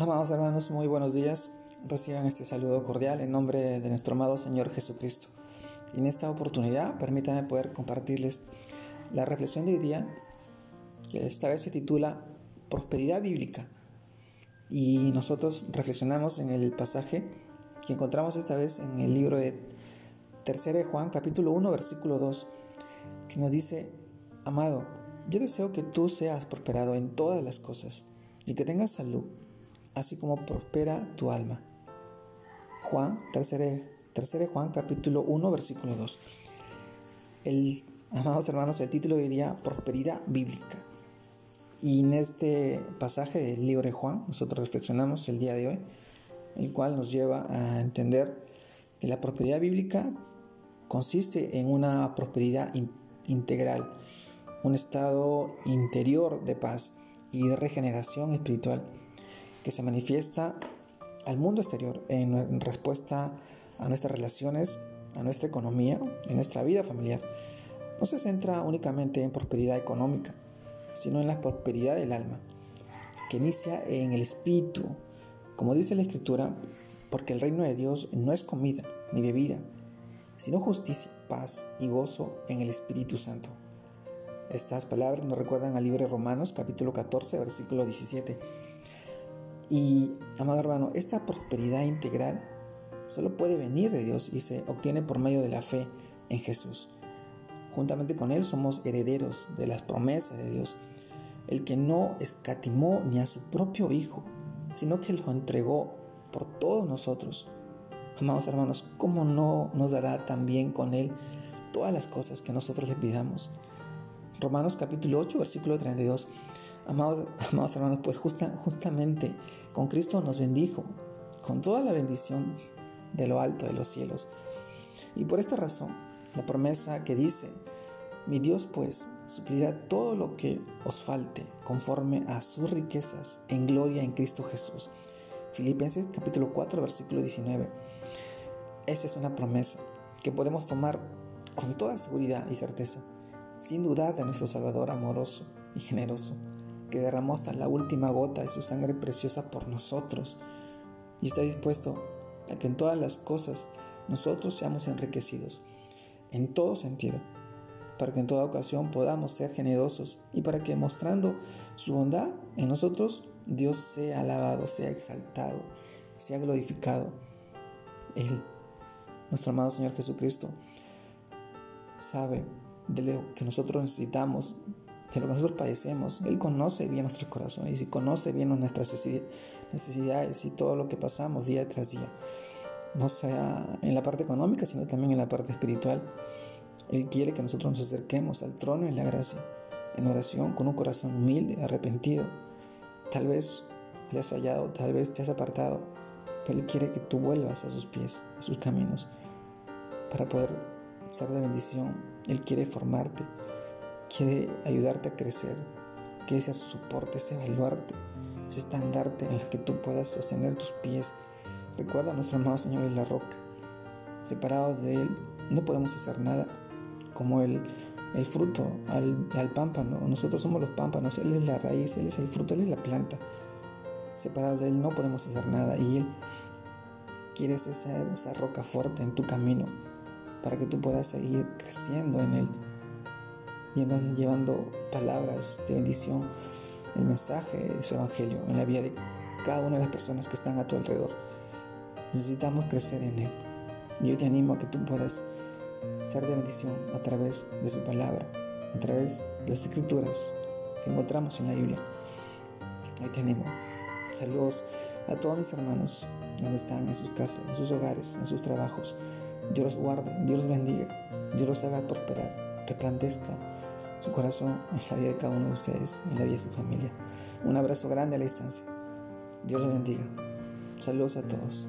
Amados hermanos, muy buenos días. Reciban este saludo cordial en nombre de nuestro amado Señor Jesucristo. Y en esta oportunidad, permítanme poder compartirles la reflexión de hoy día, que esta vez se titula Prosperidad Bíblica. Y nosotros reflexionamos en el pasaje que encontramos esta vez en el libro de 3 de Juan, capítulo 1, versículo 2, que nos dice, Amado, yo deseo que tú seas prosperado en todas las cosas y que tengas salud así como prospera tu alma. Juan, 3 Juan, capítulo 1, versículo 2. El, amados hermanos, el título de día, Prosperidad Bíblica. Y en este pasaje del libro de Juan, nosotros reflexionamos el día de hoy, el cual nos lleva a entender que la prosperidad bíblica consiste en una prosperidad integral, un estado interior de paz y de regeneración espiritual que se manifiesta al mundo exterior en respuesta a nuestras relaciones, a nuestra economía y nuestra vida familiar. No se centra únicamente en prosperidad económica, sino en la prosperidad del alma, que inicia en el espíritu, como dice la escritura, porque el reino de Dios no es comida ni bebida, sino justicia, paz y gozo en el Espíritu Santo. Estas palabras nos recuerdan al libro de Romanos capítulo 14 versículo 17 y, amado hermano, esta prosperidad integral solo puede venir de Dios y se obtiene por medio de la fe en Jesús. Juntamente con Él somos herederos de las promesas de Dios, el que no escatimó ni a su propio Hijo, sino que lo entregó por todos nosotros. Amados hermanos, ¿cómo no nos dará también con Él todas las cosas que nosotros le pidamos? Romanos capítulo 8, versículo 32 Amados, hermanos, pues justamente con Cristo nos bendijo con toda la bendición de lo alto de los cielos. Y por esta razón, la promesa que dice, mi Dios pues suplirá todo lo que os falte conforme a sus riquezas en gloria en Cristo Jesús. Filipenses capítulo 4 versículo 19. Esta es una promesa que podemos tomar con toda seguridad y certeza, sin dudar de nuestro Salvador amoroso y generoso que derramó hasta la última gota de su sangre preciosa por nosotros y está dispuesto a que en todas las cosas nosotros seamos enriquecidos, en todo sentido, para que en toda ocasión podamos ser generosos y para que mostrando su bondad en nosotros, Dios sea alabado, sea exaltado, sea glorificado. Él, nuestro amado Señor Jesucristo, sabe de lo que nosotros necesitamos de lo que nosotros padecemos. Él conoce bien nuestros corazones y conoce bien nuestras necesidades y todo lo que pasamos día tras día. No sea en la parte económica, sino también en la parte espiritual. Él quiere que nosotros nos acerquemos al trono en la gracia, en oración, con un corazón humilde, arrepentido. Tal vez le has fallado, tal vez te has apartado, pero Él quiere que tú vuelvas a sus pies, a sus caminos, para poder ser de bendición. Él quiere formarte quiere ayudarte a crecer, quiere ser soporte, ese evaluarte, ese estandarte en el que tú puedas sostener tus pies. Recuerda, nuestro amado Señor es la roca. Separados de Él no podemos hacer nada, como el, el fruto al, al pámpano. Nosotros somos los pámpanos, Él es la raíz, Él es el fruto, Él es la planta. Separados de Él no podemos hacer nada y Él quiere ser esa roca fuerte en tu camino para que tú puedas seguir creciendo en Él llevando palabras de bendición, el mensaje de su evangelio en la vida de cada una de las personas que están a tu alrededor. Necesitamos crecer en Él. Y yo te animo a que tú puedas ser de bendición a través de su palabra, a través de las escrituras que encontramos en la Biblia. Hoy te animo. Saludos a todos mis hermanos donde están en sus casas, en sus hogares, en sus trabajos. Dios los guarde, Dios los bendiga, Dios los haga prosperar, resplandezca su corazón en la vida de cada uno de ustedes, en la vida de su familia. Un abrazo grande a la distancia. Dios los bendiga. Saludos a todos.